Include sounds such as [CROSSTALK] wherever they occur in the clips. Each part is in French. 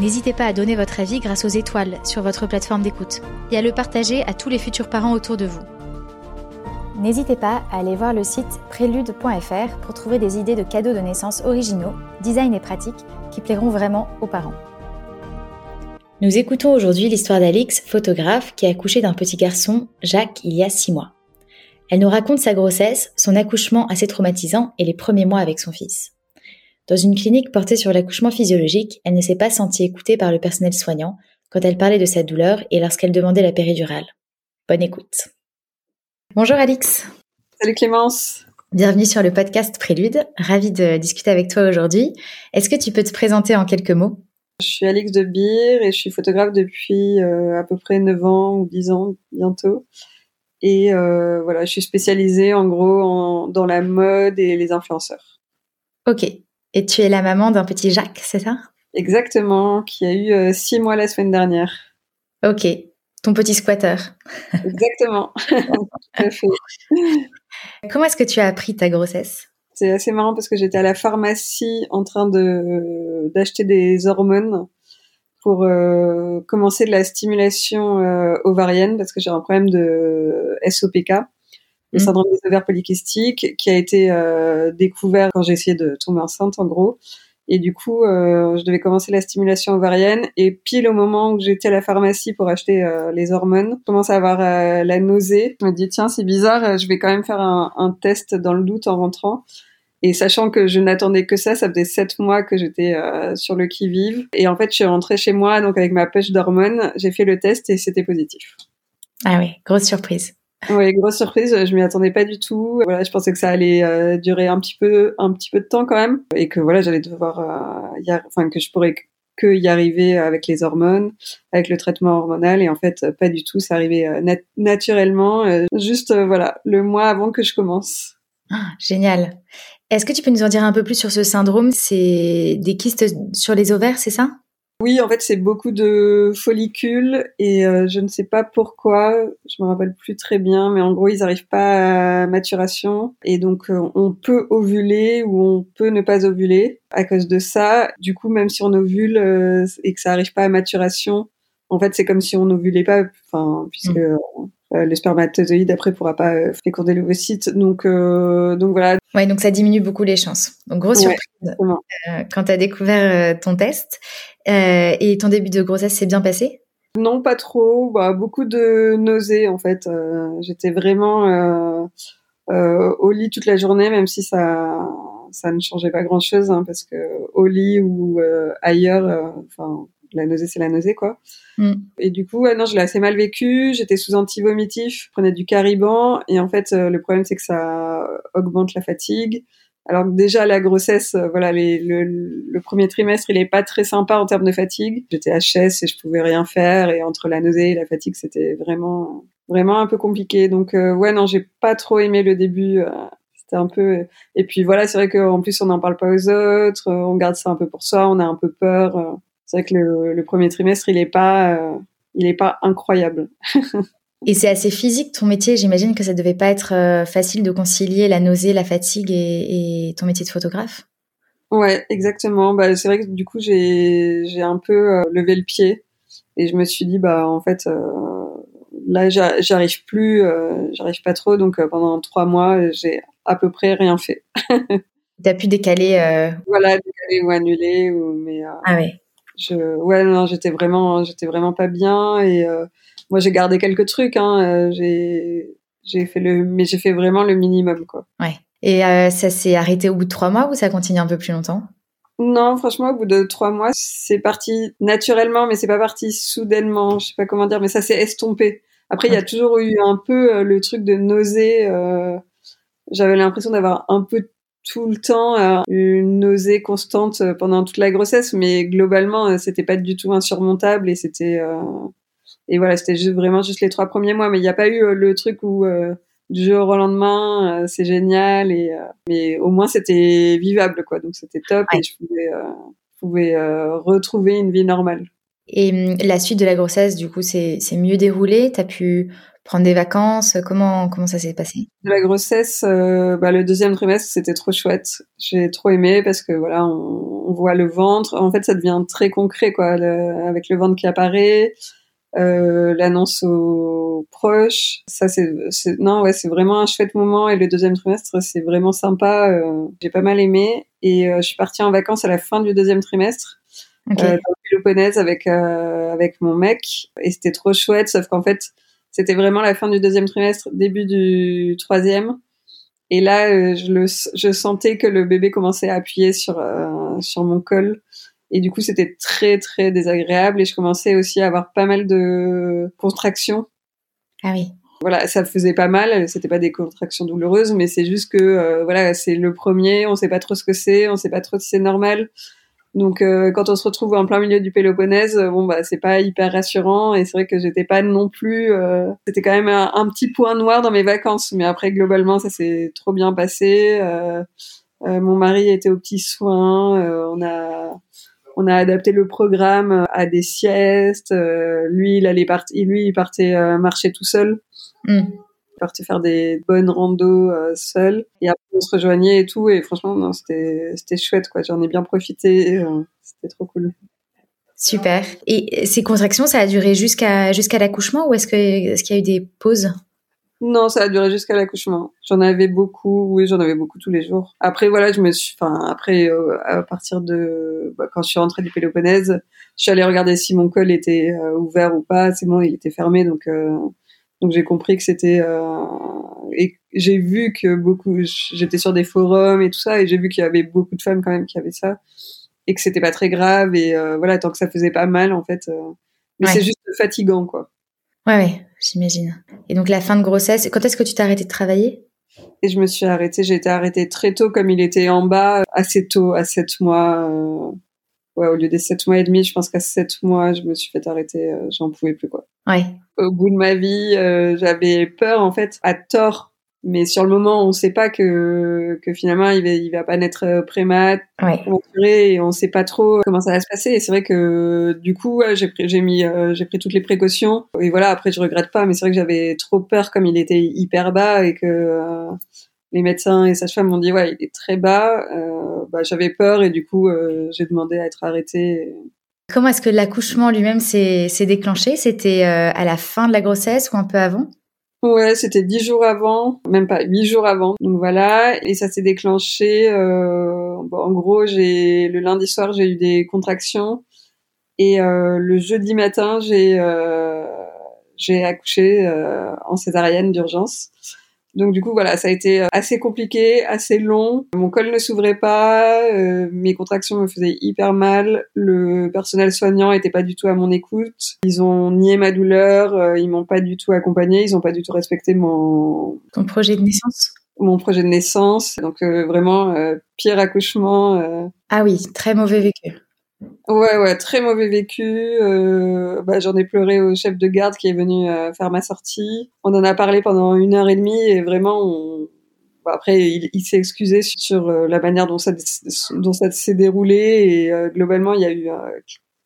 N'hésitez pas à donner votre avis grâce aux étoiles sur votre plateforme d'écoute et à le partager à tous les futurs parents autour de vous. N'hésitez pas à aller voir le site prélude.fr pour trouver des idées de cadeaux de naissance originaux, design et pratiques qui plairont vraiment aux parents. Nous écoutons aujourd'hui l'histoire d'Alix, photographe, qui a accouché d'un petit garçon, Jacques, il y a six mois. Elle nous raconte sa grossesse, son accouchement assez traumatisant et les premiers mois avec son fils. Dans une clinique portée sur l'accouchement physiologique, elle ne s'est pas sentie écoutée par le personnel soignant quand elle parlait de sa douleur et lorsqu'elle demandait la péridurale. Bonne écoute. Bonjour Alix. Salut Clémence. Bienvenue sur le podcast Prélude. Ravie de discuter avec toi aujourd'hui. Est-ce que tu peux te présenter en quelques mots? Je suis Alix de Beer et je suis photographe depuis euh, à peu près 9 ans ou 10 ans bientôt. Et euh, voilà, je suis spécialisée en gros dans la mode et les influenceurs. Ok, et tu es la maman d'un petit Jacques, c'est ça? Exactement, qui a eu euh, six mois la semaine dernière. Ok, ton petit squatter. [LAUGHS] Exactement, [LAUGHS] Comment est-ce que tu as appris ta grossesse? C'est assez marrant parce que j'étais à la pharmacie en train de d'acheter des hormones pour euh, commencer de la stimulation euh, ovarienne parce que j'ai un problème de SOPK le mm. syndrome des ovaires polykystiques, qui a été euh, découvert quand j'ai essayé de tomber enceinte, en gros. Et du coup, euh, je devais commencer la stimulation ovarienne. Et pile au moment où j'étais à la pharmacie pour acheter euh, les hormones, je commence à avoir euh, la nausée. Je me dis, tiens, c'est bizarre, je vais quand même faire un, un, test dans le doute en rentrant. Et sachant que je n'attendais que ça, ça faisait sept mois que j'étais sur le qui-vive. Et en fait, je suis rentrée chez moi, donc avec ma poche d'hormones, j'ai fait le test et c'était positif. Ah oui, grosse surprise. Oui, grosse surprise, je m'y attendais pas du tout. Voilà, je pensais que ça allait euh, durer un petit peu, un petit peu de temps quand même, et que voilà, j'allais devoir, euh, enfin que je pourrais que y arriver avec les hormones, avec le traitement hormonal, et en fait pas du tout, ça arrivait euh, naturellement, juste voilà, le mois avant que je commence. Ah, génial. Est-ce que tu peux nous en dire un peu plus sur ce syndrome? C'est des kystes sur les ovaires, c'est ça? Oui, en fait, c'est beaucoup de follicules et euh, je ne sais pas pourquoi, je me rappelle plus très bien, mais en gros, ils n'arrivent pas à maturation et donc euh, on peut ovuler ou on peut ne pas ovuler à cause de ça. Du coup, même si on ovule euh, et que ça n'arrive pas à maturation, en fait, c'est comme si on n'ovulait pas, enfin, puisque mmh. Euh, le spermatozoïde après pourra pas euh, féconder l'ovocyte. Donc, euh, donc voilà. Ouais, donc ça diminue beaucoup les chances. Donc grosse surprise quand tu as découvert ton test. et ton début de grossesse s'est bien passé? Non, pas trop. Bah, beaucoup de nausées en fait. J'étais vraiment au lit toute la journée, même si ça ça ne changeait pas grand chose hein, parce que au lit ou ailleurs, enfin la nausée, c'est la nausée, quoi. Mm. Et du coup, non, je l'ai assez mal vécu. J'étais sous anti-vomitif, je prenais du cariban. Et en fait, euh, le problème, c'est que ça augmente la fatigue. Alors déjà, la grossesse, euh, voilà, les, le, premier trimestre, il est pas très sympa en termes de fatigue. J'étais HS et je pouvais rien faire. Et entre la nausée et la fatigue, c'était vraiment, vraiment un peu compliqué. Donc, euh, ouais, non, j'ai pas trop aimé le début. c'était un peu. Et puis voilà, c'est vrai qu'en plus, on n'en parle pas aux autres. On garde ça un peu pour soi. On a un peu peur c'est vrai que le, premier trimestre, il est pas, euh, il est pas incroyable. [LAUGHS] et c'est assez physique ton métier. J'imagine que ça devait pas être euh, facile de concilier la nausée, la fatigue et, ton métier de photographe. Ouais, exactement. Bah, c'est vrai que du coup, j'ai, j'ai un peu euh, levé le pied et je me suis dit, bah, en fait, là, j'arrive plus, j'arrive pas trop. Donc, pendant trois mois, j'ai à peu près rien fait. [LAUGHS] T'as pu décaler. Voilà, décaler ou annuler ou mais. ah ouais je, ouais, non, j'étais vraiment, j'étais vraiment pas bien et moi j'ai gardé quelques trucs. Hein, j'ai, j'ai fait le, mais j'ai fait vraiment le minimum, quoi. Ouais. Et ça s'est arrêté au bout de trois mois ou ça continue un peu plus longtemps? Non, franchement, au bout de trois mois, c'est parti naturellement, mais c'est pas parti soudainement. Je sais pas comment dire, mais ça s'est estompé. Après, il y a toujours eu un peu euh, le truc de nausée. Euh, J'avais l'impression d'avoir un peu tout le temps euh, une nausée constante euh, pendant toute la grossesse, mais globalement, c'était pas du tout insurmontable et c'était et voilà, c'était juste vraiment juste les trois premiers mois. Mais il n'y a pas eu le truc où du jour au lendemain, euh, c'est génial. Et, euh, mais au moins, c'était vivable, quoi. Donc, c'était top et je pouvais, euh, pouvais retrouver une vie normale. Et hum, la suite de la grossesse, du coup, c'est mieux déroulé? Tu as pu prendre des vacances Comment, comment ça s'est passé? La grossesse, bah, le deuxième trimestre, c'était trop chouette. J'ai trop aimé parce que voilà, on, on, voit le ventre. En fait, ça devient très concret, quoi, avec le ventre qui apparaît euh, l'annonce aux proches. Ça, c'est, non, ouais, c'est vraiment un chouette moment. Et le deuxième trimestre, c'est vraiment sympa. Euh, j'ai pas mal aimé. Et euh, je suis partie en vacances à la fin du deuxième trimestre. Okay. Euh, dans le avec avec mon mec et c'était trop chouette sauf qu'en fait c'était vraiment la fin du deuxième trimestre début du troisième et là je le je sentais que le bébé commençait à appuyer sur sur mon col et du coup, c'était très, très désagréable. Et je commençais aussi à avoir pas mal de contractions. Ah oui. Voilà, ça faisait pas mal. C'était pas des contractions douloureuses, mais c'est juste que, euh, voilà, c'est le premier. On sait pas trop ce que c'est. On sait pas trop si c'est normal. Donc, euh, quand on se retrouve en plein milieu du Péloponnèse, euh, bon, bah, c'est pas hyper rassurant. Et c'est vrai que j'étais pas non plus. C'était quand même un, petit point noir dans mes vacances. Mais après, globalement, ça s'est trop bien passé. mon mari était aux petits soins. on a on a adapté le programme euh, à des siestes. Euh, lui, il allait partir, lui, il partait euh, marcher tout seul. Mm. Il partait faire des bonnes randos seul. Et après, on se rejoignait et tout. Et franchement, non, c'était, c'était chouette, quoi. J'en ai bien profité. c'était trop cool. Super. Et ces contractions, ça a duré jusqu'à jusqu'à l'accouchement ou est-ce que est-ce qu'il y a eu des pauses? Non, ça a duré jusqu'à l'accouchement. J'en avais beaucoup, oui, j'en avais beaucoup tous les jours. Après, voilà, je me suis, enfin, après, euh, à partir de, bah, quand je suis rentrée du Péloponnèse, je suis allée regarder si mon col était euh, ouvert ou pas. C'est bon, il était fermé, donc, euh, donc j'ai compris que c'était, et j'ai vu que beaucoup, j'étais sur des forums et tout ça, et j'ai vu qu'il y avait beaucoup de femmes quand même qui avaient ça, et que c'était pas très grave, et voilà, tant que ça faisait pas mal, en fait. mais c'est juste fatigant, quoi. Ouais, ouais, j'imagine. Et donc la fin de grossesse, quand est-ce que tu t'es arrêtée de travailler? Et je me suis arrêtée, j'ai été arrêtée très tôt, comme il était en bas, assez tôt, à 7 mois. Euh... Ouais, au lieu des 7 mois et demi, je pense qu'à 7 mois, je me suis fait arrêter, euh, j'en pouvais plus, quoi. Ouais. Au bout de ma vie, euh, j'avais peur, en fait, à tort, mais sur le moment, on ne sait pas que, que finalement il va, il va pas naître euh, prémat, ouais. et on sait pas trop comment ça va se passer. Et c'est vrai que du coup, j'ai pris, j'ai mis, euh, j'ai pris toutes les précautions. Et voilà, après je regrette pas, mais c'est vrai que j'avais trop peur comme il était hyper bas et que euh, les médecins et sages-femmes m'ont dit ouais, il est très bas. bah, j'avais peur et du coup, j'ai demandé à être arrêtée. Comment est-ce que l'accouchement lui-même s'est déclenché? C'était à la fin de la grossesse ou un peu avant? Ouais, c'était dix jours avant, même pas huit jours avant. Donc voilà, et ça s'est déclenché. Euh, en gros, j'ai le lundi soir j'ai eu des contractions et euh, le jeudi matin j'ai euh, accouché euh, en césarienne d'urgence. Donc du coup voilà, ça a été euh, assez compliqué, assez long. Mon col ne s'ouvrait pas, euh, mes contractions me faisaient hyper mal. Le personnel soignant était pas du tout à mon écoute. Ils ont nié ma douleur, euh, ils m'ont pas du tout accompagné, ils ont pas du tout respecté mon ton projet de naissance? Mon projet de naissance, donc vraiment pire accouchement. Ah oui, très mauvais vécu. Ouais, ouais, très mauvais vécu. Euh, bah, j'en ai pleuré au chef de garde qui est venu euh, faire ma sortie. On en a parlé pendant une heure et demie et vraiment, on... bah, après, il, s'est excusé sur, euh, la manière dont ça, s'est déroulé et euh, globalement, il y a eu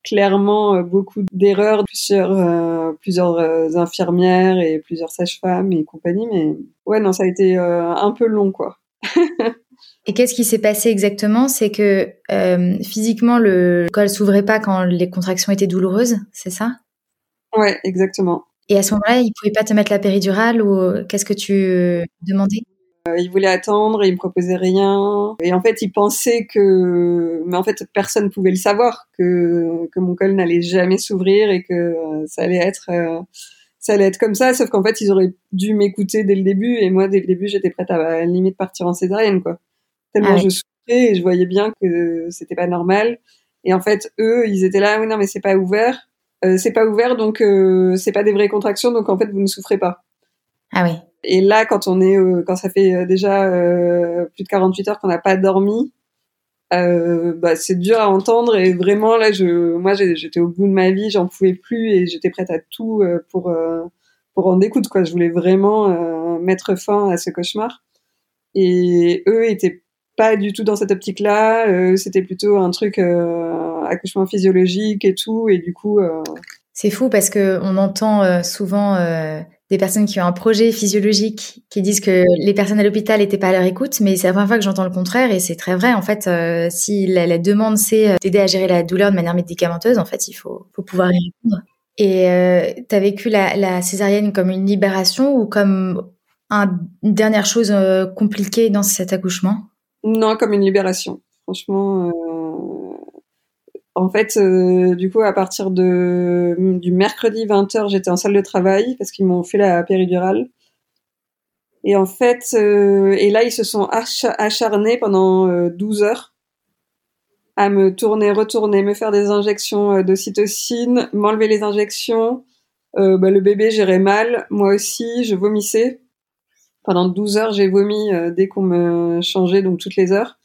clairement beaucoup d'erreurs, plusieurs, plusieurs infirmières et plusieurs sages-femmes et compagnie. Mais ouais, non, ça a été un peu long, quoi. [LAUGHS] Et qu'est-ce qui s'est passé exactement? C'est que euh, physiquement, le col s'ouvrait pas quand les contractions étaient douloureuses, c'est ça? Ouais, exactement. Et à ce moment-là, il pouvait pas te mettre la péridurale ou qu'est-ce que tu demandais? Il voulait attendre, et il me proposait rien. Et en fait, il pensait que, mais en fait, personne pouvait le savoir que que mon col n'allait jamais s'ouvrir et que ça allait être ça allait être comme ça. Sauf qu'en fait, ils auraient dû m'écouter dès le début, et moi, dès le début, j'étais prête à, à limite partir en césarienne, quoi. Tellement ah je souffrais et je voyais bien que c'était pas normal. Et en fait, eux, ils étaient là, oui, non, mais c'est pas ouvert. Euh, c'est pas ouvert, donc euh, c'est pas des vraies contractions, donc en fait, vous ne souffrez pas. Ah oui. Et là, quand on est, euh, quand ça fait euh, déjà euh, plus de 48 heures qu'on n'a pas dormi, bah, c'est dur à entendre. Et vraiment, là, je, moi, j'étais au bout de ma vie, j'en pouvais plus et j'étais prête à tout pour pour en découdre. Quoi. Je voulais vraiment mettre fin à ce cauchemar. Et eux étaient pas du tout dans cette optique-là. Euh, c'était plutôt un truc euh, accouchement physiologique et tout. Et du coup, euh, c'est fou parce que on entend souvent des personnes qui ont un projet physiologique qui disent que les personnes à l'hôpital n'étaient pas à leur écoute, mais c'est la première fois que j'entends le contraire et c'est très vrai. En fait, si la, demande c'est d'aider à gérer la douleur de manière médicamenteuse, en fait, il faut, pouvoir y répondre. Et tu as vécu la, césarienne comme une libération ou comme un, une dernière chose compliquée dans cet accouchement? Non, comme une libération. Franchement, euh, en fait, euh, du coup, à partir de du mercredi 20h, j'étais en salle de travail parce qu'ils m'ont fait la péridurale. Et en fait, euh, et là, ils se sont acharnés pendant 12 heures à me tourner, retourner, me faire des injections d'ocytocine, m'enlever les injections. Bah, le bébé gérait mal, moi aussi, je vomissais pendant 12 heures, j'ai vomi euh, dès qu'on me changeait, donc toutes les heures.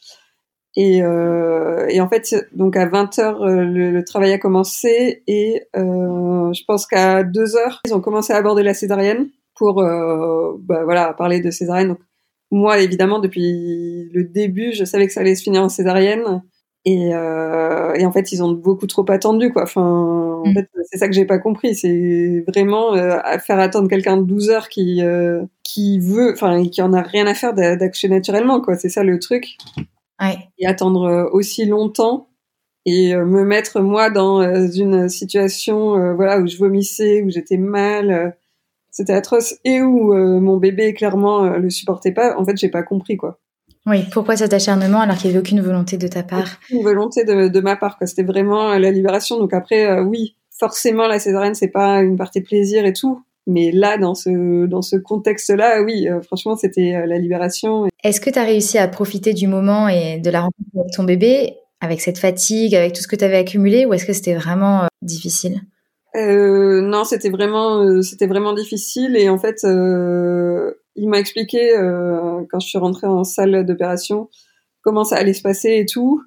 Et, euh, en fait, donc à 20 heures, euh, le, travail a commencé et je pense qu'à 2 heures, ils ont commencé à aborder la césarienne pour bah, voilà parler de césarienne. Donc moi, évidemment, depuis le début, je savais que ça allait se finir en césarienne. Et, euh, et, en fait, ils ont beaucoup trop attendu, quoi. Enfin, en mm. fait, c'est ça que j'ai pas compris. C'est vraiment euh, faire attendre quelqu'un de 12 heures qui euh, qui veut, enfin, qui en a rien à faire d'action naturellement, quoi. C'est ça le truc. Ouais. Et attendre euh, aussi longtemps et euh, me mettre moi dans une situation, voilà, où je vomissais, où j'étais mal, c'était atroce, et où mon bébé clairement le supportait pas. En fait, j'ai pas compris, quoi. Oui, pourquoi cet acharnement alors qu'il n'y avait aucune volonté de ta part? Aucune volonté de, de ma part, C'était vraiment la libération. Donc après, euh, oui, forcément, la césarienne, c'est pas une partie plaisir et tout. Mais là, dans ce, dans ce contexte-là, oui, euh, franchement, c'était euh, la libération. Est-ce que tu as réussi à profiter du moment et de la rencontre avec ton bébé, avec cette fatigue, avec tout ce que tu avais accumulé, ou est-ce que c'était vraiment difficile? Euh, non, c'était vraiment, c'était vraiment difficile et en fait, euh, il m'a expliqué euh, quand je suis rentrée en salle d'opération comment ça allait se passer et tout.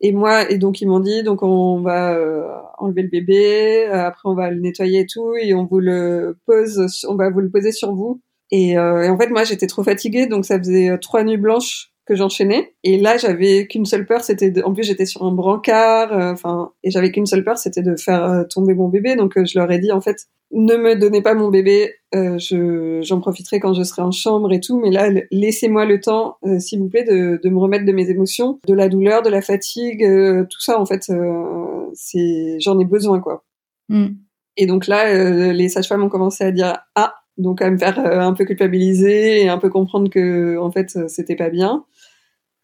Et moi, et donc ils m'ont dit, donc on va euh, enlever le bébé, euh, après on va le nettoyer et tout, et on vous le pose, on va vous le poser sur vous. Et, euh, et en fait, moi, j'étais trop fatiguée, donc ça faisait trois nuits blanches que j'enchaînais. Et là, j'avais qu'une seule peur, c'était de... en plus j'étais sur un brancard, euh, enfin, et j'avais qu'une seule peur, c'était de faire euh, tomber mon bébé. Donc euh, je leur ai dit en fait, ne me donnez pas mon bébé, je j'en profiterai quand je serai en chambre et tout. Mais là, laissez-moi le temps, s'il vous plaît, de, de, me remettre de mes émotions, de la douleur, de la fatigue, tout ça en fait, c'est j'en ai besoin quoi. Mm. Et donc là, les sages-femmes ont commencé à dire ah donc à me faire un peu culpabiliser et un peu comprendre que en fait c'était pas bien.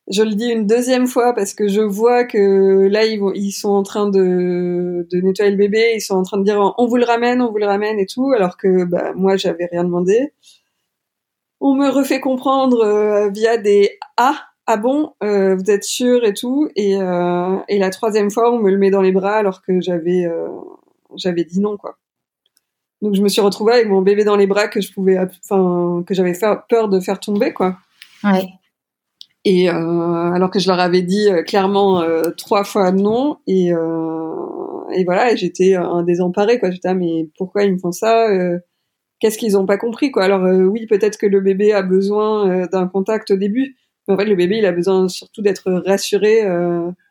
Je le dis une deuxième fois parce que je vois que là ils, sont en train de, de nettoyer le bébé, ils sont en train de dire on vous le ramène, on vous le ramène et tout, alors que bah, moi j'avais rien demandé. On me refait comprendre euh, via des ah ah bon euh, vous êtes sûr? et tout et, euh, et la troisième fois on me le met dans les bras alors que j'avais euh, j'avais dit non quoi. Donc je me suis retrouvée avec mon bébé dans les bras que je pouvais enfin que j'avais peur de faire tomber quoi. Ouais. Et euh, alors que je leur avais dit euh, clairement euh, trois fois non, et, et voilà, j'étais un désemparé quoi. J'étais ah, mais pourquoi ils me font ça Qu'est-ce qu'ils ont pas compris quoi Alors oui, peut-être que le bébé a besoin d'un contact au début, en fait le bébé il a besoin surtout d'être rassuré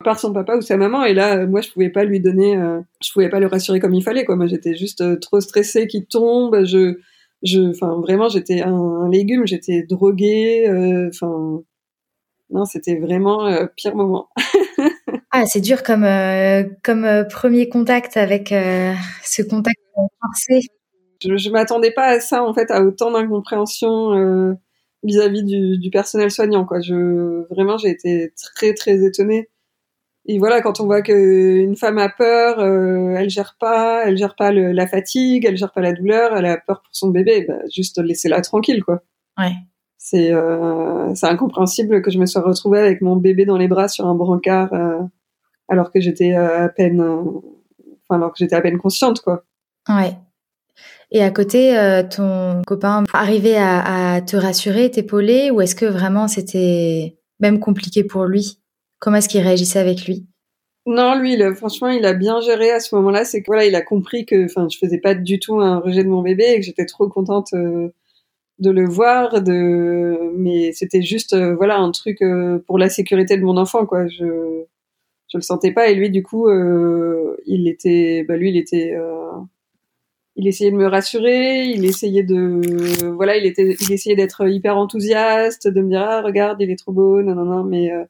par son papa ou sa maman. Et là, moi je pouvais pas lui donner, je pouvais pas le rassurer comme il fallait quoi. Moi j'étais juste trop stressée qu'il tombe. Je, je, enfin vraiment j'étais un, un légume, j'étais droguée. Enfin non, c'était vraiment euh, pire moment. [LAUGHS] ah, c'est dur comme euh, comme euh, premier contact avec ce contact forcé. Je, je m'attendais pas à ça en fait, à autant d'incompréhension vis-à-vis du, du, personnel soignant. Quoi. Je, vraiment, j'ai été très très étonnée. Et voilà, quand on voit qu'une femme a peur, euh, elle gère pas, elle gère pas le, la fatigue, elle gère pas la douleur, elle a peur pour son bébé, bah, juste laissez-la tranquille, quoi. Ouais. C'est euh, c'est incompréhensible que je me sois retrouvée avec mon bébé dans les bras sur un brancard euh, alors que j'étais à peine, enfin alors que j'étais à peine consciente, quoi. Ouais. Et à côté, euh, ton copain arrivait à, te rassurer, t'épauler, ou est-ce que vraiment c'était même compliqué pour lui? Comment est-ce qu'il réagissait avec lui? Non, lui, franchement, il a bien géré à ce moment-là. C'est que voilà, il a compris que, enfin, je faisais pas du tout un rejet de mon bébé et que j'étais trop contente euh, de le voir. De, mais c'était juste, euh, voilà, un truc pour la sécurité de mon enfant, quoi. Je, je le sentais pas et lui, du coup, il était, bah lui, il était il essayait de me rassurer, il essayait de, voilà, il était, il essayait d'être hyper enthousiaste, de me dire ah regarde il est trop beau, non non non, mais euh,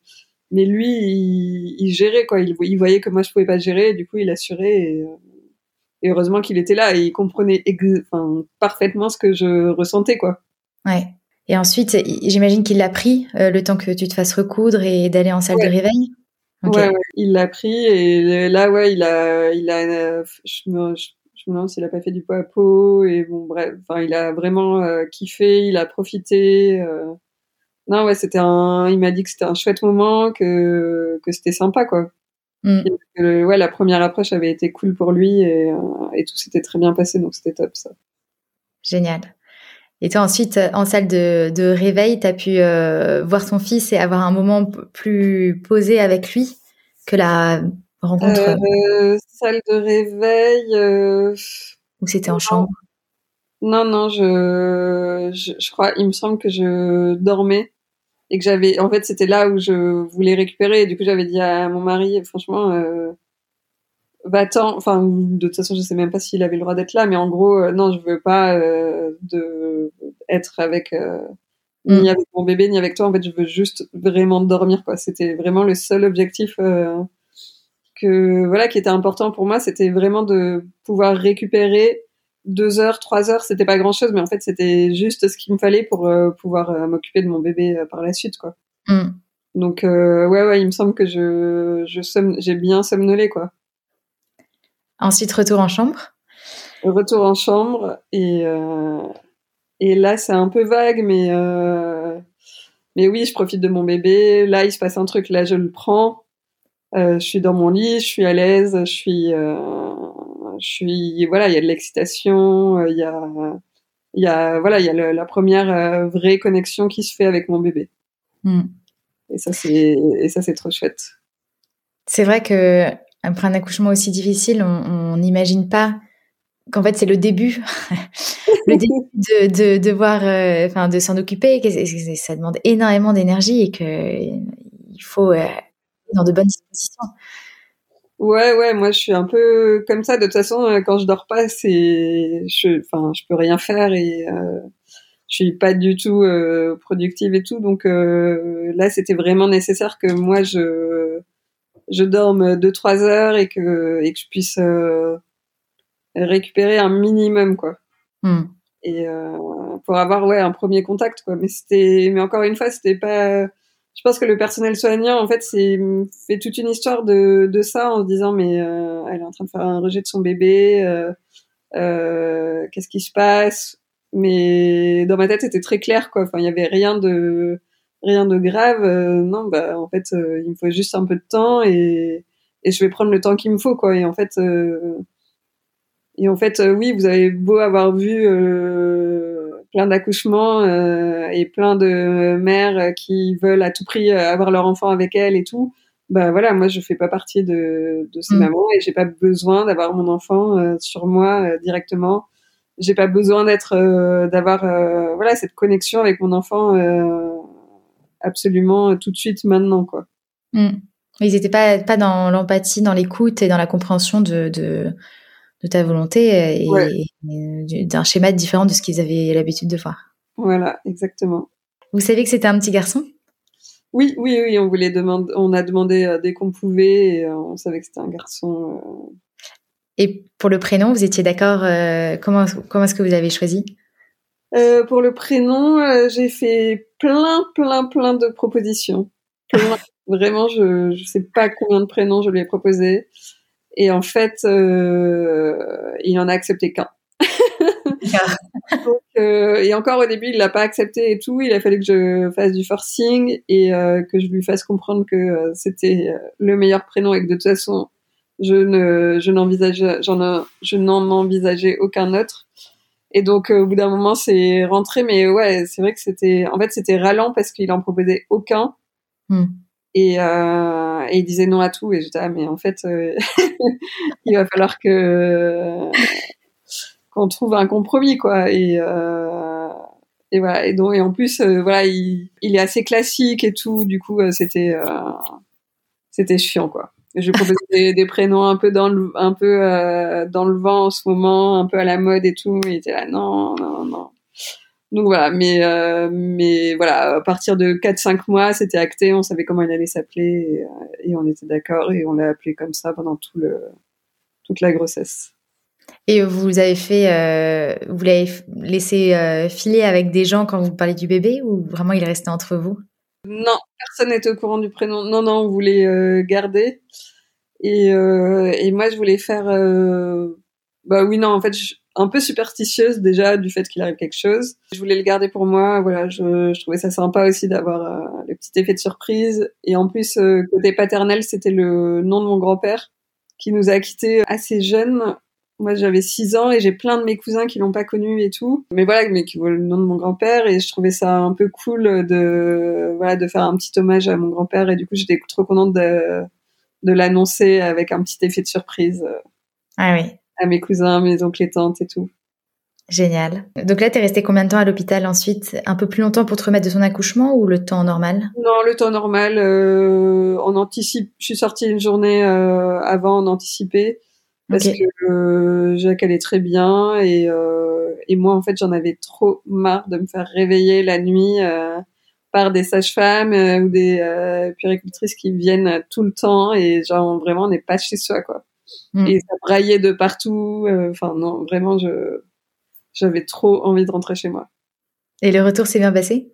mais lui il, il, gérait quoi, il, il, voyait que moi je pouvais pas gérer, et du coup il assurait et, euh, et heureusement qu'il était là et il comprenait enfin, parfaitement ce que je ressentais quoi. Ouais. Et ensuite j'imagine qu'il l'a pris euh, le temps que tu te fasses recoudre et d'aller en salle de réveil. Ouais, ouais, il l'a pris et là ouais il a il a je, je, je me demande s'il a pas fait du pot à pot et bon bref enfin il a vraiment euh, kiffé il a profité euh. non ouais c'était un il m'a dit que c'était un chouette moment que que c'était sympa quoi mm. ouais la première approche avait été cool pour lui et, euh, et tout s'était très bien passé donc c'était top ça génial et toi ensuite en salle de, de réveil tu as pu voir ton fils et avoir un moment plus posé avec lui que la rencontre euh, Salle de réveil. Euh... Ou c'était en chambre? Non, non, je, je, crois, il me semble que je dormais et que j'avais. En fait, c'était là où je voulais récupérer. Et du coup, j'avais dit à mon mari, franchement. Euh, va-t'en, enfin, de toute façon, je sais même pas s'il avait le droit d'être là, mais en gros, euh, non, je veux pas euh, de être avec euh, mm. ni avec mon bébé ni avec toi. En fait, je veux juste vraiment dormir, quoi. C'était vraiment le seul objectif euh, que voilà qui était important pour moi, c'était vraiment de pouvoir récupérer deux heures, trois heures. C'était pas grand chose, mais en fait c'était juste ce qu'il me fallait pour euh, pouvoir euh, m'occuper de mon bébé euh, par la suite, quoi. Mm. Donc ouais ouais, il me semble que je je j'ai bien somnolé quoi. Ensuite retour en chambre. Retour en chambre et et là c'est un peu vague, mais mais oui, je profite de mon bébé. Là, il se passe un truc. Là, je le prends. Euh, je suis dans mon lit, je suis à l'aise, je suis, euh, je suis, voilà, il y a de l'excitation, euh, il y a, il y a, voilà, il y a la première vraie connexion qui se fait avec mon bébé. Hmm. Et ça, c'est, et ça, c'est trop chouette. C'est vrai que après un accouchement aussi difficile, on n'imagine pas qu'en fait c'est le début, [LAUGHS] le début de, de, de voir, enfin de s'en occuper, que ça demande énormément d'énergie et que il faut dans de bonnes dispositions. Ouais, ouais, moi je suis un peu comme ça. De toute façon, euh, quand je dors pas, c'est, je, enfin, je peux rien faire et euh, je suis pas du tout euh, productive et tout. Donc euh, là, c'était vraiment nécessaire que moi je, je dorme deux trois heures et que et que je puisse récupérer un minimum quoi. Hmm. Et pour avoir ouais un premier contact quoi. Mais c'était, mais encore une fois, c'était pas je pense que le personnel soignant, en fait, c'est fait toute une histoire de, de ça en se disant mais euh, elle est en train de faire un rejet de son bébé, euh, euh, qu'est-ce qui se passe? Mais dans ma tête, c'était très clair, quoi. Enfin, il y avait rien de rien de grave. Euh, non, bah en fait, euh, il me faut juste un peu de temps et et je vais prendre le temps qu'il me faut, quoi. Et en fait, et en fait, oui, vous avez beau avoir vu plein d'accouchements euh, et plein de mères qui veulent à tout prix avoir leur enfant avec elles et tout. Bah voilà, moi je fais pas partie de, de ces mm. mamans et j'ai pas besoin d'avoir mon enfant euh, sur moi euh, directement. J'ai pas besoin d'être, d'avoir voilà cette connexion avec mon enfant absolument tout de suite maintenant quoi. Mm. Ils étaient pas pas dans l'empathie, dans l'écoute et dans la compréhension de, de de ta volonté et, d'un schéma différent de ce qu'ils avaient l'habitude de voir. Voilà, exactement. Vous savez que c'était un petit garçon? Oui, oui, oui. On voulait demander, on a demandé euh, dès qu'on pouvait, et euh, on savait que c'était un garçon. Euh. Et pour le prénom, vous étiez d'accord Comment comment est-ce que vous avez choisi? Euh, pour le prénom, euh, j'ai fait plein, plein, plein de propositions. [LAUGHS] Vraiment, je ne sais pas combien de prénoms je lui ai proposé. Et en fait, euh, il en a accepté qu'un. [LAUGHS] euh, et encore au début, il l'a pas accepté et tout. Il a fallu que je fasse du forcing et euh, que je lui fasse comprendre que euh, c'était le meilleur prénom et que de toute façon, je ne, je n'envisageais, j'en, je n'en envisageais aucun autre. Et donc, au bout d'un moment, c'est rentré. Mais ouais, c'est vrai que c'était, en fait, c'était ralent parce qu'il en proposait aucun. Hmm. Et, euh, et, il disait non à tout. Et j'étais, ah, mais en fait, [LAUGHS] il va falloir que qu'on trouve un compromis quoi. Et euh, et voilà. Et donc et en plus euh, voilà il, il, est assez classique et tout. Du coup euh, c'était euh, c'était chiant quoi. Je proposais [LAUGHS] des, des, prénoms un peu dans le un peu dans le vent en ce moment un peu à la mode et tout. Il était là non non non donc voilà mais mais voilà à partir de 4 5 mois c'était acté on savait comment il allait s'appeler et, et, on était d'accord et on l'a appelé comme ça pendant tout le toute la grossesse et vous avez fait, euh, vous l'avez laissé euh, filer avec des gens quand vous parlez du bébé ou vraiment il est resté entre vous? Non, personne n'était au courant du prénom. Non, non, on voulait euh, garder. Et, euh, et moi, je voulais faire. Euh, bah oui, non, en fait, je, un peu superstitieuse déjà du fait qu'il arrive quelque chose. Je voulais le garder pour moi. Voilà, je, trouvais ça sympa aussi d'avoir le petit effet de surprise. Et en plus, côté paternel, c'était le nom de mon grand-père qui nous a quittés assez jeunes moi, j'avais 6 ans et j'ai plein de mes cousins qui l'ont pas connu et tout. Mais voilà, mais qui voient le nom de mon grand-père et je trouvais ça un peu cool de, voilà, de faire un petit hommage à mon grand-père et du coup, j'étais trop contente de l'annoncer avec un petit effet de surprise. Ah oui. À mes cousins, mes oncles et tantes et tout. Génial. Donc là, t'es resté combien de temps à l'hôpital ensuite? Un peu plus longtemps pour te remettre de ton accouchement ou le temps normal? Non, le temps normal. Euh, on anticipe. Je suis sortie une journée euh, avant, on anticipait parce que euh, Jacques allait très bien et, euh, et moi en fait j'en avais trop marre de me faire réveiller la nuit euh, par des sages-femmes euh, ou des euh, puéricultrices qui viennent tout le temps et genre vraiment on n'est pas chez soi quoi mm. et ça braillait de partout enfin non vraiment je j'avais trop envie de rentrer chez moi et le retour s'est bien passé?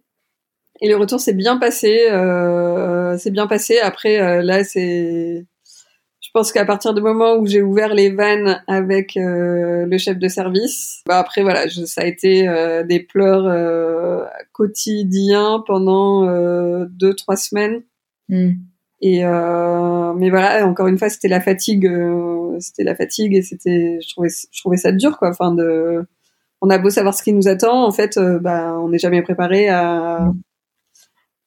Et le retour s'est bien passé c'est bien passé après là c'est je pense qu'à partir du moment où j'ai ouvert les vannes avec euh, le chef de service, bah après voilà, je, ça a été euh, des pleurs euh, quotidiens pendant euh, deux trois semaines. Mm. Et mais voilà, encore une fois, c'était la fatigue, c'était la fatigue et c'était, je trouvais, je trouvais ça dur quoi. Enfin de, on a beau savoir ce qui nous attend, en fait, bah on n'est jamais préparé à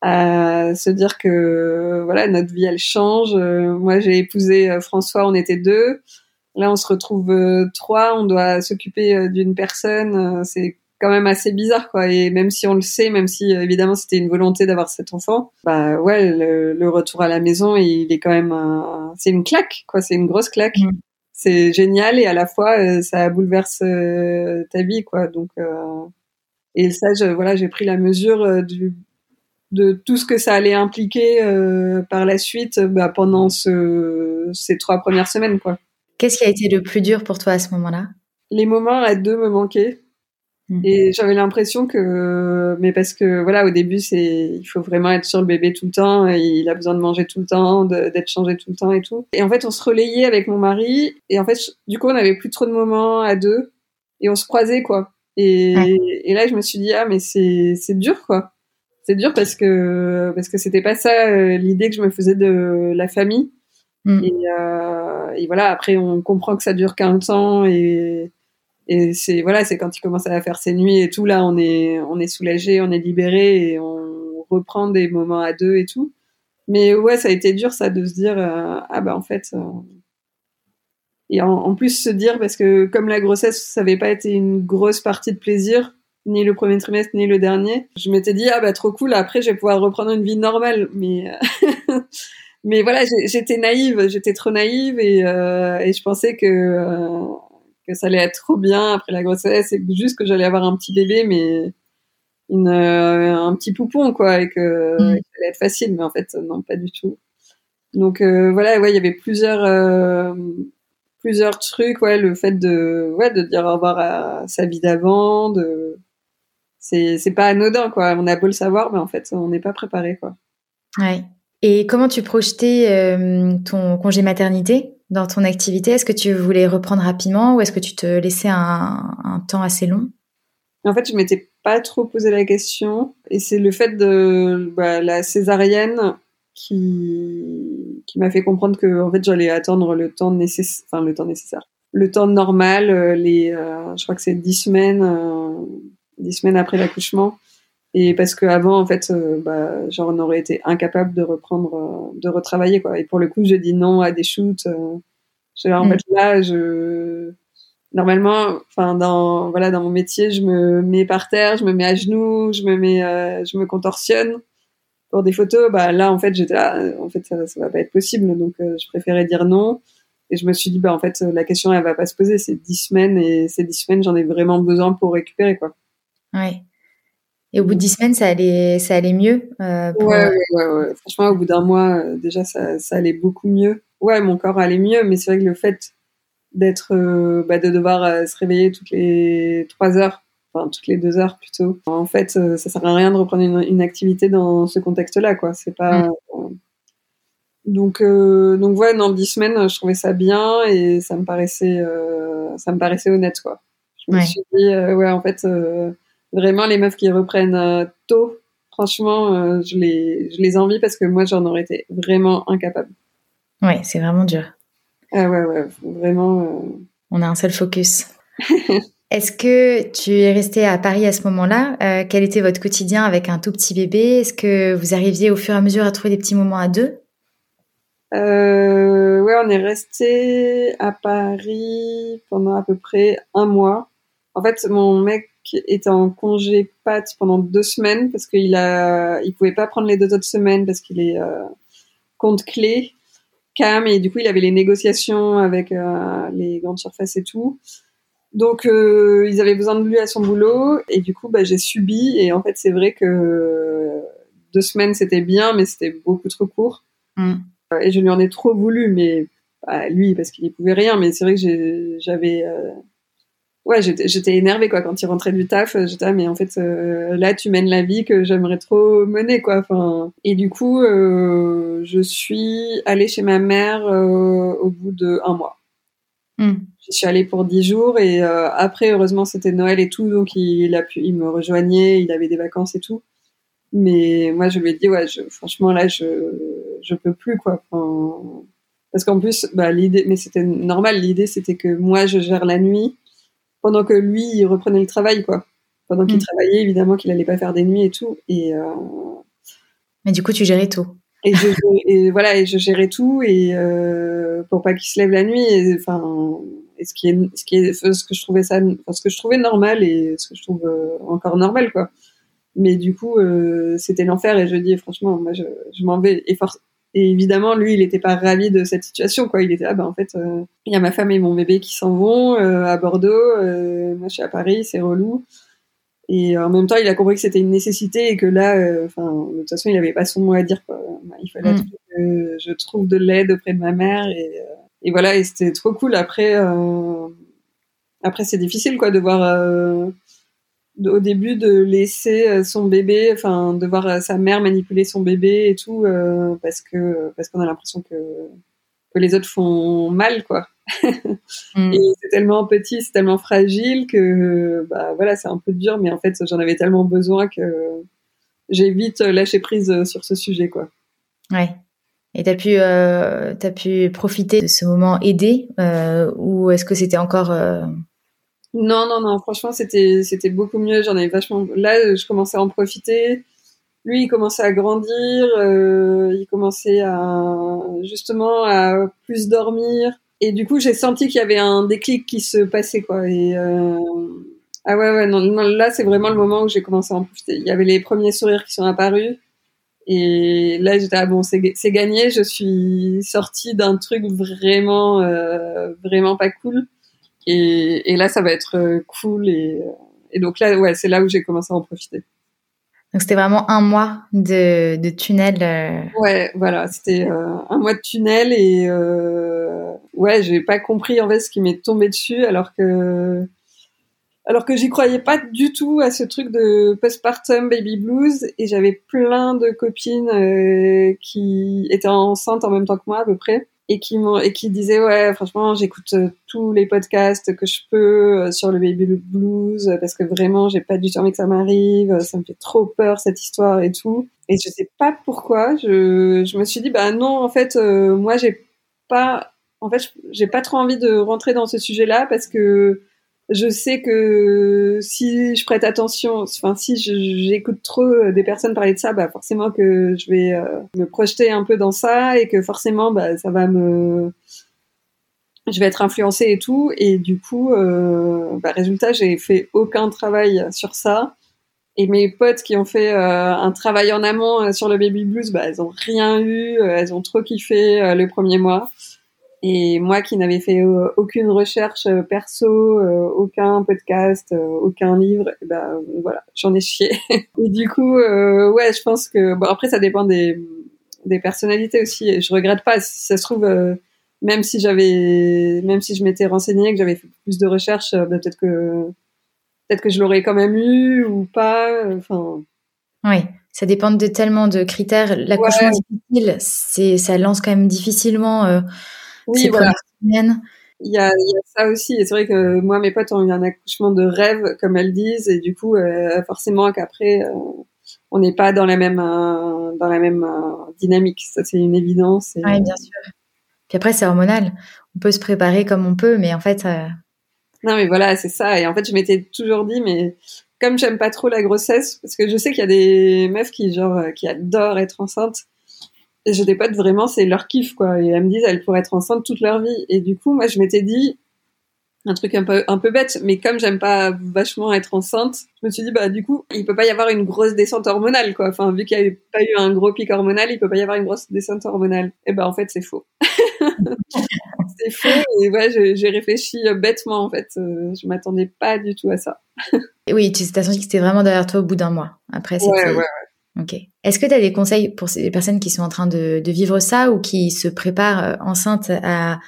à se dire que voilà notre vie elle change. Euh, moi j'ai épousé euh, François, on était deux. Là on se retrouve euh, trois, on doit s'occuper d'une personne. c'est quand même assez bizarre quoi. Et même si on le sait, même si évidemment c'était une volonté d'avoir cet enfant, bah ouais le, retour à la maison il est quand même c'est une claque quoi. C'est une grosse claque. Mm. C'est génial et à la fois ça bouleverse ta vie quoi. Donc et ça, je, voilà, j'ai pris la mesure du de tout ce que ça allait impliquer euh, par la suite bah, pendant ce, ces trois premières semaines. quoi. Qu'est-ce qui a été le plus dur pour toi à ce moment-là? Les moments à deux me manquaient. Hmm. Et j'avais l'impression que, mais parce que voilà, au début, c'est, il faut vraiment être sur le bébé tout le temps, et il a besoin de manger tout le temps, d'être changé tout le temps et tout. Et en fait, on se relayait avec mon mari, et en fait, du coup, on n'avait plus trop de moments à deux, et on se croisait, quoi. Et, et là, je me suis dit, ah, mais c'est, c'est dur, quoi c'est dur parce que parce que c'était pas ça euh, l'idée que je me faisais de la famille. Mm. Et, euh, et, voilà, après on comprend que ça dure qu'un temps et et c'est voilà, c'est quand il commence à faire ses nuits et tout là, on est on est soulagé, on est libéré et on reprend des moments à deux et tout. Mais ouais, ça a été dur ça de se dire euh, ah bah en fait euh, et en, plus se dire parce que comme la grossesse ça avait pas été une grosse partie de plaisir, ni le premier trimestre ni le dernier. Je m'étais dit ah bah trop cool, après je vais pouvoir reprendre une vie normale, mais euh, [LAUGHS] mais voilà, j'étais naïve, j'étais trop naïve et, et je pensais que que ça allait être trop bien après la grossesse et juste que j'allais avoir un petit bébé, mais une un petit poupon quoi et que, mm. ça allait être facile, mais en fait non pas du tout. Donc voilà, ouais, il y avait plusieurs plusieurs trucs, ouais, le fait de ouais de dire au revoir à sa vie d'avant, de c'est c'est pas anodin quoi. On a beau le savoir, mais en fait on n'est pas préparé quoi. Ouais. Et comment tu projetais euh, ton congé maternité? Dans ton activité Est-ce que tu voulais reprendre rapidement ou est-ce que tu te laissais un, temps assez long? En fait, je m'étais pas trop posé la question et c'est le fait de bah, la césarienne qui m'a fait comprendre que en fait j'allais attendre le temps nécessaire, le temps nécessaire, le temps normal, euh, les, euh, je crois que c'est dix semaines, dix semaines après l'accouchement et parce qu'avant, en fait, euh, bah, genre, on aurait été incapable de reprendre, euh, de retravailler, quoi. Et pour le coup, j'ai dit non à des shoots. Euh, en fait, mm. là, je, normalement, enfin, dans, voilà, dans mon métier, je me mets par terre, je me mets à genoux, je me mets, je me contorsionne. Pour des photos, bah, là, en fait, j'étais là, en fait, ça, ça va pas être possible. Donc, je préférais dire non. Et je me suis dit, bah, en fait, la question, elle va pas se poser. C'est dix semaines et ces dix semaines, j'en ai vraiment besoin pour récupérer, quoi. Ouais. Et au bout de dix semaines, ça allait, ça allait mieux. Euh, ouais, ouais, ouais, Franchement, au bout d'un mois, euh, déjà, ça, ça allait beaucoup mieux. Ouais, mon corps allait mieux, mais c'est vrai que le fait d'être, euh, bah, de devoir euh, se réveiller toutes les trois heures, enfin toutes les deux heures plutôt. En fait, ça sert à rien de reprendre une, une activité dans ce contexte-là, quoi. C'est pas. Mm. Donc, donc ouais, dans dix semaines, je trouvais ça bien et ça me paraissait, ça me paraissait honnête, quoi. Je me suis dit, ouais, en fait vraiment les meufs qui reprennent euh, tôt, franchement, euh, je les, je les envie parce que moi, j'en aurais été vraiment incapable. Ouais, c'est vraiment dur. Ah ouais, ouais, vraiment. Euh. On a un seul focus. [LAUGHS] Est-ce que tu es resté à Paris à ce moment-là? Quel était votre quotidien avec un tout petit bébé? Est-ce que vous arriviez au fur et à mesure à trouver des petits moments à deux? Euh, Ouais, on est resté à Paris pendant à peu près un mois. En fait, mon mec était en congé pâte pendant deux semaines parce qu'il a, il pouvait pas prendre les deux autres semaines parce qu'il est euh, compte clé cam et du coup il avait les négociations avec euh, les grandes surfaces et tout. Donc euh, ils avaient besoin de lui à son boulot et du coup bah, j'ai subi et en fait c'est vrai que deux semaines c'était bien mais c'était beaucoup trop court mm. et je lui en ai trop voulu mais bah, lui parce qu'il n'y pouvait rien mais c'est vrai que j'avais ouais, j'étais énervée quoi quand il rentrait du taf. J'étais ah, mais en fait euh, là tu mènes la vie que j'aimerais trop mener quoi. Enfin et du coup euh, je suis allée chez ma mère euh, au bout de un mois. Hmm. Je suis allée pour dix jours et après heureusement c'était Noël et tout donc il, a pu il me rejoignait, il avait des vacances et tout. Mais moi je lui ai dit ouais je, franchement là je je peux plus quoi. Enfin, parce qu'en plus bah l'idée mais c'était normal l'idée c'était que moi je gère la nuit pendant que lui il reprenait le travail quoi. Pendant qu'il mm. travaillait évidemment qu'il allait pas faire des nuits et tout et euh, mais du coup tu gérais tout. et, je, et voilà et je gérais tout et euh, pour pas qu'il se lève la nuit et enfin et ce qui est ce qui est ce que je trouvais ça ce que je trouvais normal et ce que je trouve euh, encore normal quoi. Mais du coup c'était l'enfer et je dis franchement moi je, je m'en vais et et évidemment, lui, il n'était pas ravi de cette situation, quoi. Il était là, bah, en fait, euh, il y a ma femme et mon bébé qui s'en vont euh, à Bordeaux. Euh, moi, je suis à Paris, c'est relou. Et en même temps, il a compris que c'était une nécessité et que là, enfin, de toute façon, il n'avait pas son mot à dire, quoi. Il fallait mm. que je trouve de l'aide auprès de ma mère et, et voilà. Et c'était trop cool. Après, après, c'est difficile, quoi, de voir au début de laisser euh, son bébé, enfin de voir euh, sa mère manipuler son bébé et tout, euh, parce que parce qu'on a l'impression que que les autres font mal, quoi. [LAUGHS] Mm. Et c'est tellement petit, c'est tellement fragile que bah voilà, c'est un peu dur, mais en fait j'en avais tellement besoin que j'ai vite lâché prise sur ce sujet, quoi. Ouais. Et t'as pu, euh, as pu profiter de ce moment aidé, euh, ou est-ce que c'était encore non, non, non. Franchement, c'était c'était beaucoup mieux. J'en avais vachement. Là, je commençais à en profiter. Lui, il commençait à grandir. Euh, il commençait à justement à plus dormir. Et du coup, j'ai senti qu'il y avait un déclic qui se passait, quoi. Et euh... ah ouais, ouais. Non, non là, c'est vraiment le moment où j'ai commencé à en profiter. Il y avait les premiers sourires qui sont apparus. Et là, j'étais ah bon, c'est gagné. Je suis sortie d'un truc vraiment, euh, vraiment pas cool. Et, et, là, ça va être euh, cool. Et, et donc là, ouais, c'est là où j'ai commencé à en profiter. Donc c'était vraiment un mois de, de tunnel. Euh... Ouais, voilà, c'était euh, un mois de tunnel et euh, ouais, j'ai pas compris en fait ce qui m'est tombé dessus alors que alors que j'y croyais pas du tout à ce truc de postpartum baby blues et j'avais plein de copines euh, qui étaient enceintes en même temps que moi à peu près et qui m'ont et qui disaient ouais franchement j'écoute euh, tous les podcasts que je peux euh, sur le baby blues parce que vraiment j'ai pas du tout envie que ça m'arrive ça me fait trop peur cette histoire et tout. Et je sais pas pourquoi je je me suis dit bah non en fait moi j'ai pas en fait j'ai pas trop envie de rentrer dans ce sujet là parce que je sais que si je prête attention, enfin si j'écoute trop des personnes parler de ça, bah forcément que je vais euh, me projeter un peu dans ça et que forcément bah ça va me je vais être influencée et tout. Et du coup euh, bah, résultat j'ai fait aucun travail sur ça. Et mes potes qui ont fait euh, un travail en amont sur le baby blues bah elles ont rien eu elles ont trop kiffé le premier mois et moi qui n'avais fait euh, aucune recherche euh, perso, euh, aucun podcast, aucun livre, eh ben voilà, j'en ai chié. [LAUGHS] et du coup, ouais, je pense que bon après ça dépend des des personnalités aussi. Et je regrette pas. Si ça se trouve, même si j'avais, même si je m'étais renseignée, que j'avais fait plus de recherches, ben, peut-être que peut-être que je l'aurais quand même eu ou pas. Enfin. Oui, ça dépend de tellement de critères. L'accouchement difficile, c'est ça lance quand même difficilement oui, voilà. Il y, a, il y a ça aussi. Et c'est vrai que moi, mes potes ont eu un accouchement de rêve, comme elles disent, et du coup, euh, forcément qu'après, euh, on n'est pas dans la même, euh, dans la même dynamique. Ça, c'est une évidence. Oui, bien sûr. Puis après, c'est hormonal. On peut se préparer comme on peut, mais en fait. Non, mais voilà, c'est ça. Et en fait, je m'étais toujours dit, mais comme j'aime pas trop la grossesse, parce que je sais qu'il y a des meufs qui, genre, qui adorent être enceintes, et j'ai des potes vraiment c'est leur kiff quoi. Et elles me disent elles pourraient être enceintes toute leur vie. Et du coup moi je m'étais dit un truc un peu un peu bête mais comme j'aime pas vachement être enceinte je me suis dit bah du coup il peut pas y avoir une grosse descente hormonale quoi. Enfin vu qu'il y a pas eu un gros pic hormonal il peut pas y avoir une grosse descente hormonale. Et ben en fait c'est faux. [LAUGHS] C'est faux. Et ouais j'ai réfléchi bêtement en fait. Euh, je m'attendais pas du tout à ça. Oui tu t'es senti que c'était vraiment derrière toi au bout d'un mois. Après c'était ouais, ouais, ouais. Ok. Est-ce que tu as des conseils pour ces personnes qui sont en train de, vivre ça ou qui se préparent euh, enceintes à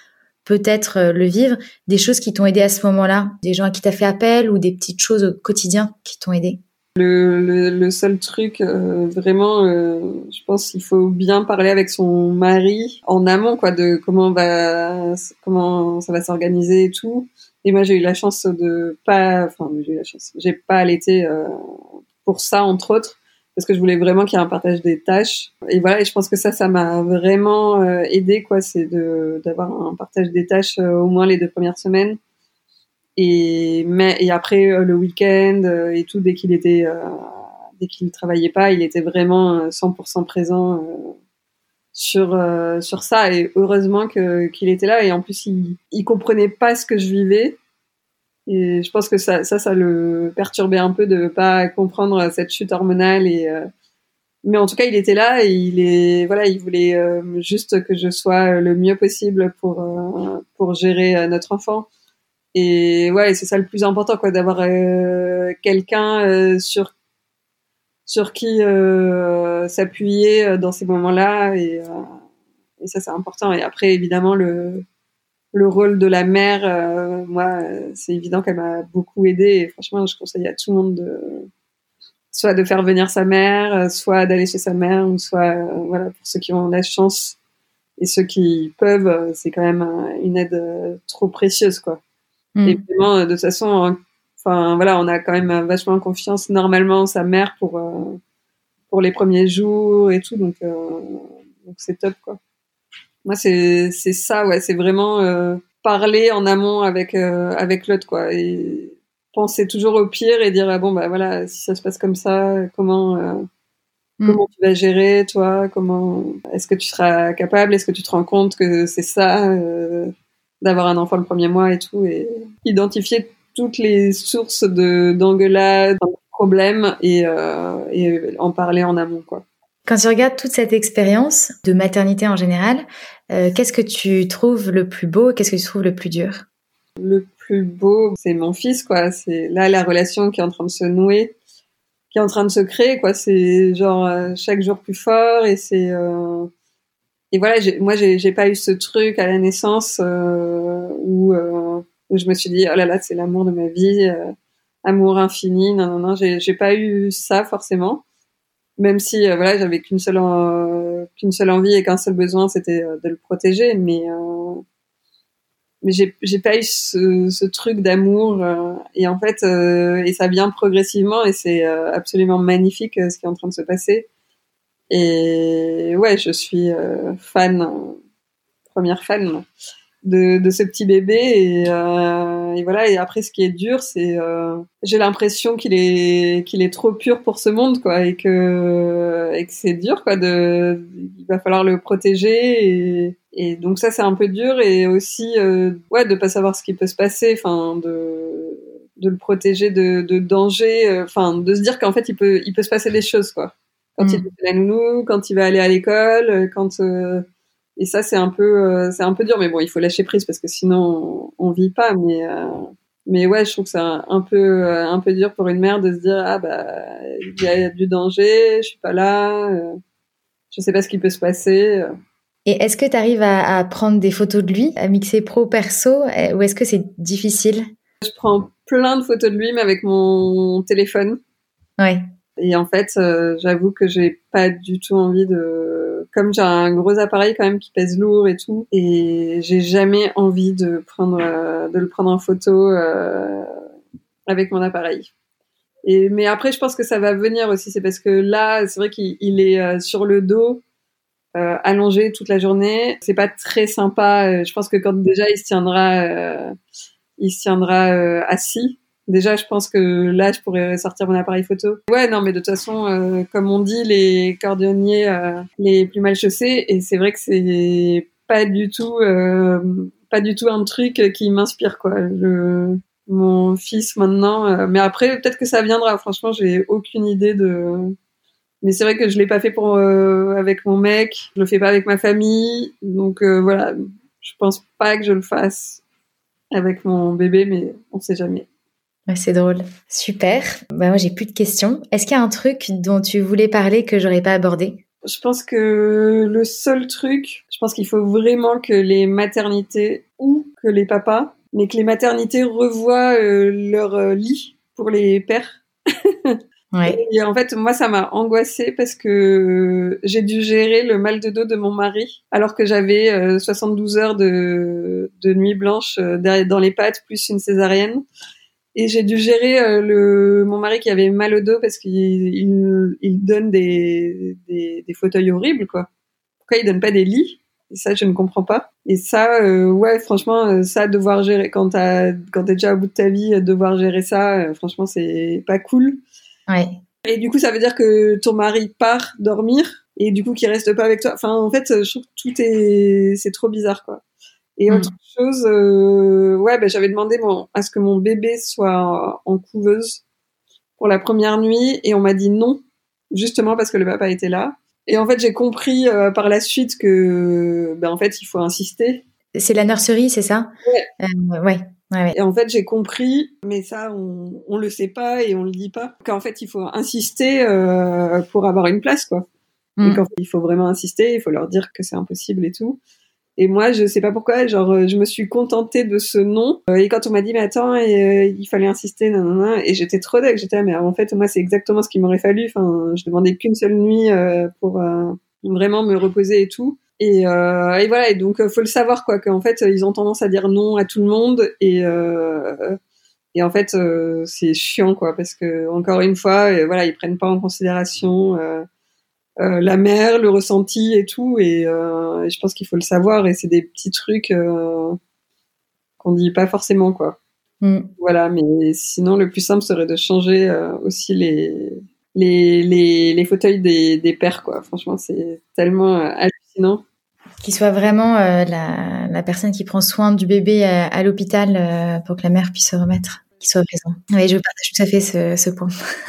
peut-être euh, le vivre, des choses qui t'ont aidé à ce moment-là, des gens à qui t'as fait appel ou des petites choses au quotidien qui t'ont aidé? Le, seul truc, euh, vraiment, je pense qu'il faut bien parler avec son mari en amont, quoi, de comment va, comment ça va s'organiser et tout. Et moi, j'ai eu la chance de pas, enfin, j'ai eu la chance, j'ai pas allaité pour ça entre autres parce que je voulais vraiment qu'il y ait un partage des tâches. Et voilà, et je pense que ça, ça m'a vraiment euh, aidé, quoi, c'est d'avoir un partage des tâches euh, au moins les deux premières semaines. Et mais et après euh, le week-end et tout, dès qu'il était, dès qu'il travaillait pas, il était vraiment 100% présent sur sur ça. Et heureusement qu'il était là. Et en plus, il il comprenait pas ce que je vivais et je pense que ça, ça, ça le perturbait un peu de pas comprendre cette chute hormonale. Et euh, mais en tout cas, il était là et il est voilà, il voulait euh, juste que je sois le mieux possible pour euh, pour gérer notre enfant. Et ouais, c'est ça le plus important, quoi, d'avoir quelqu'un sur sur qui s'appuyer dans ces moments-là. Et, et ça, c'est important. Et après, évidemment, le le rôle de la mère, euh, moi, c'est évident qu'elle m'a beaucoup aidée. Et franchement, je conseille à tout le monde de soit de faire venir sa mère, euh, soit d'aller chez sa mère, ou soit euh, voilà pour ceux qui ont la chance et ceux qui peuvent, c'est quand même une aide trop précieuse, quoi. Mm. Et vraiment, de toute façon, enfin voilà, on a quand même vachement confiance normalement en sa mère pour pour les premiers jours et tout, donc donc c'est top, quoi. Moi, c'est ça, ouais, c'est vraiment euh, parler en amont avec euh, avec l'autre, quoi, et penser toujours au pire et dire ah bon bah voilà, si ça se passe comme ça, comment euh, mm. comment tu vas gérer, toi, comment est-ce que tu seras capable, est-ce que tu te rends compte que c'est ça d'avoir un enfant le premier mois et tout, et identifier toutes les sources de d'engueulades, de problèmes et, et en parler en amont, quoi. Quand tu regardes toute cette expérience de maternité en général, euh, qu'est-ce que tu trouves le plus beau Qu'est-ce que tu trouves le plus dur? Le plus beau, c'est mon fils, quoi. C'est là la relation qui est en train de se nouer, qui est en train de se créer, quoi. C'est genre euh, chaque jour plus fort et c'est euh... et voilà. Moi, j'ai pas eu ce truc à la naissance euh, où, où je me suis dit oh là là, c'est l'amour de ma vie. amour infini. Non, non, non, j'ai pas eu ça forcément. Même si euh, voilà, j'avais qu'une seule qu'une seule envie et qu'un seul besoin, c'était de le protéger. Mais mais j'ai j'ai pas eu ce, ce truc d'amour. et en fait, et ça vient progressivement et c'est absolument magnifique ce qui est en train de se passer. Et ouais, je suis fan, première fan de, de ce petit bébé et, euh, et, voilà et après ce qui est dur c'est euh, j'ai l'impression qu'il est qu'il est trop pur pour ce monde quoi et que et que c'est dur quoi de il va falloir le protéger et, et donc ça c'est un peu dur et aussi euh, ouais de pas savoir ce qui peut se passer enfin de de le protéger de, de danger euh, enfin de se dire qu'en fait il peut il peut se passer des choses quoi quand il mm. fait la nounou quand il va aller à l'école quand euh, et ça c'est un peu euh, c'est un peu dur mais bon il faut lâcher prise parce que sinon on, on vit pas. Mais euh, mais ouais je trouve que c'est un, peu euh, un peu dur pour une mère de se dire ah bah il y a du danger je suis pas là je sais pas ce qui peut se passer et est-ce que tu arrives à, à, prendre des photos de lui à mixer pro perso ou est-ce que c'est difficile? Je prends plein de photos de lui mais avec mon téléphone. Ouais. Et en fait, j'avoue que j'ai pas du tout envie de comme j'ai un gros appareil quand même qui pèse lourd et tout, et j'ai jamais envie de prendre, euh, de le prendre en photo euh, avec mon appareil. Et mais après, je pense que ça va venir aussi. C'est parce que là, c'est vrai qu'il est euh, sur le dos, allongé toute la journée. C'est pas très sympa. Je pense que quand déjà il se tiendra, il se tiendra assis Déjà, je pense que là, je pourrais sortir mon appareil photo. Ouais, non, mais de toute façon, euh, comme on dit, les cordonniers euh, les plus mal chaussés, et c'est vrai que c'est pas du tout, euh, pas du tout un truc qui m'inspire, quoi. Mon fils maintenant, mais après, peut-être que ça viendra. Franchement, j'ai aucune idée de. Mais c'est vrai que je l'ai pas fait pour avec mon mec, je le fais pas avec ma famille, donc voilà. Je pense pas que je le fasse avec mon bébé, mais on sait jamais c'est drôle. Super. Bah, moi, j'ai plus de questions. Est-ce qu'il y a un truc dont tu voulais parler que j'aurais pas abordé? Je pense que le seul truc, je pense qu'il faut vraiment que les maternités ou que les papas, mais que les maternités revoient euh, leur euh, lit pour les pères. [LAUGHS] Ouais. Et en fait, moi, ça m'a angoissée parce que j'ai dû gérer le mal de dos de mon mari, alors que j'avais 72 euh, heures de, de nuit blanche dans les pattes, plus une césarienne. Et j'ai dû gérer euh, le mon mari qui avait mal au dos parce qu'il il, il, donne des, des, des, fauteuils horribles quoi. Pourquoi il donne pas des lits? Et ça je ne comprends pas. Et ça euh, ouais franchement euh, ça devoir gérer quand t'as quand t'es déjà au bout de ta vie devoir gérer ça franchement c'est pas cool. Ouais. Et du coup ça veut dire que ton mari part dormir et du coup qu'il reste pas avec toi. Enfin en fait je trouve que tout est c'est trop bizarre quoi. Et autre mm. chose, euh, ouais, ben, j'avais demandé mon, à ce que mon bébé soit en couveuse pour la première nuit et on m'a dit non, justement parce que le papa était là. Et en fait, j'ai compris euh, par la suite que, ben, en fait, il faut insister. C'est la nurserie, c'est ça? Ouais. Euh, ouais. Ouais, Et en fait, j'ai compris, mais ça, on, on le sait pas et on le dit pas, qu'en fait, il faut insister euh, pour avoir une place, quoi. Mm. Et qu'en fait, il faut vraiment insister, il faut leur dire que c'est impossible et tout. Et moi, je sais pas pourquoi, genre, euh, je me suis contentée de ce nom. Euh, et quand on m'a dit, mais attends, euh, il fallait insister, nanana, et j'étais trop deck, j'étais, mais en fait, moi, c'est exactement ce qu'il m'aurait fallu. Enfin, je demandais qu'une seule nuit pour vraiment me reposer et tout. Et, et voilà, et donc, faut le savoir, quoi, qu'en fait, ils ont tendance à dire non à tout le monde, et, et en fait, c'est chiant, quoi, parce que, encore une fois, voilà, ils prennent pas en considération euh, la mer, le ressenti et tout. Et, euh, je pense qu'il faut le savoir. Et c'est des petits trucs euh, qu'on dit pas forcément, quoi. Mm. Voilà. Mais sinon, le plus simple serait de changer aussi les, les, les, les, fauteuils des, des pères, quoi. Franchement, c'est tellement hallucinant. Qu'il soit vraiment la, la, personne qui prend soin du bébé à, à l'hôpital pour que la mère puisse se remettre qui soit présent. Oui, je partage tout à fait ce, ce point. [LAUGHS]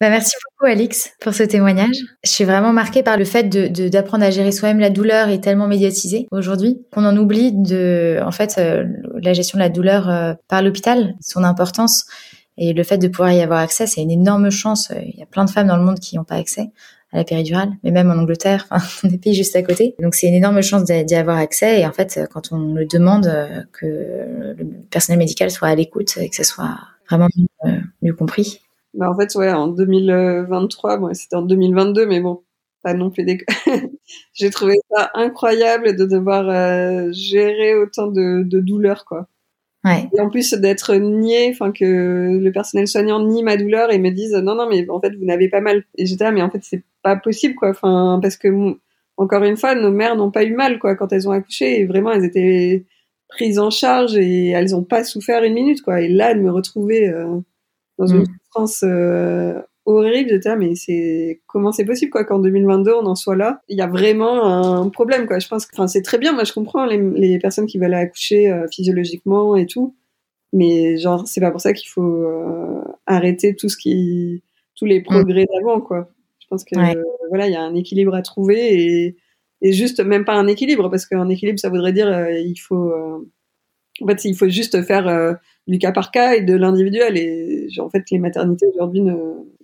bah, merci beaucoup, Alix, pour ce témoignage. Je suis vraiment marquée par le fait de, d'apprendre à gérer soi-même la douleur est tellement médiatisée aujourd'hui qu'on en oublie de, en fait, euh, la gestion de la douleur euh, par l'hôpital, son importance. Et le fait de pouvoir y avoir accès, c'est une énorme chance. Il y a plein de femmes dans le monde qui n'ont pas accès la péridurale, mais même en Angleterre, enfin, [LAUGHS] des pays juste à côté. Donc c'est une énorme chance d'y avoir accès. Et en fait, quand on le demande, euh, que le personnel médical soit à l'écoute et que ce soit vraiment mieux, compris. Bah en fait, ouais, en 2023, bon, c'était en 2022, mais bon, pas non plus des... [LAUGHS] J'ai trouvé ça incroyable de devoir gérer autant de, de douleurs, quoi. Et en plus d'être nié, enfin que le personnel soignant nie ma douleur et me dise non non mais en fait vous n'avez pas mal. Et j'étais là mais en fait c'est pas possible quoi. Enfin parce que encore une fois nos mères n'ont pas eu mal quoi quand elles ont accouché et vraiment elles étaient prises en charge et elles n'ont pas souffert une minute quoi. Et là de me retrouver euh, dans une mm. souffrance euh, horrible. J'étais là, mais c'est comment c'est possible quoi qu'en 2022 on en soit là? Il y a vraiment un problème quoi. Je pense que enfin c'est très bien. Moi je comprends les, les personnes qui veulent accoucher euh, physiologiquement et tout, mais genre c'est pas pour ça qu'il faut euh, arrêter tout ce qui tous les progrès mm. d'avant quoi. Je pense que voilà il y a un équilibre à trouver et et juste même pas un équilibre parce qu'un équilibre ça voudrait dire euh, il faut en fait il faut juste faire du cas par cas et de l'individuel. Et en fait, les maternités aujourd'hui ne,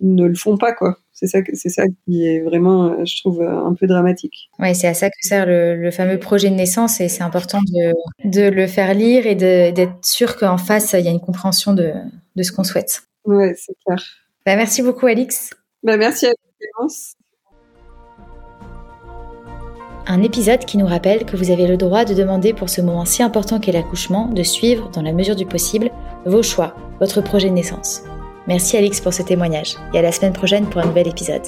ne le font pas, quoi. C'est ça, c'est ça qui est vraiment, euh, je trouve, euh, un peu dramatique. Ouais, c'est à ça que sert le, fameux projet de naissance et c'est important de, de, le faire lire et d'être sûr qu'en face, il y a une compréhension de, de ce qu'on souhaite. Ouais, c'est clair. Bah, merci beaucoup, Alix. Bah, merci à vous, un épisode qui nous rappelle que vous avez le droit de demander pour ce moment si important qu'est l'accouchement de suivre, dans la mesure du possible, vos choix, votre projet de naissance. Merci Alix pour ce témoignage et à la semaine prochaine pour un nouvel épisode.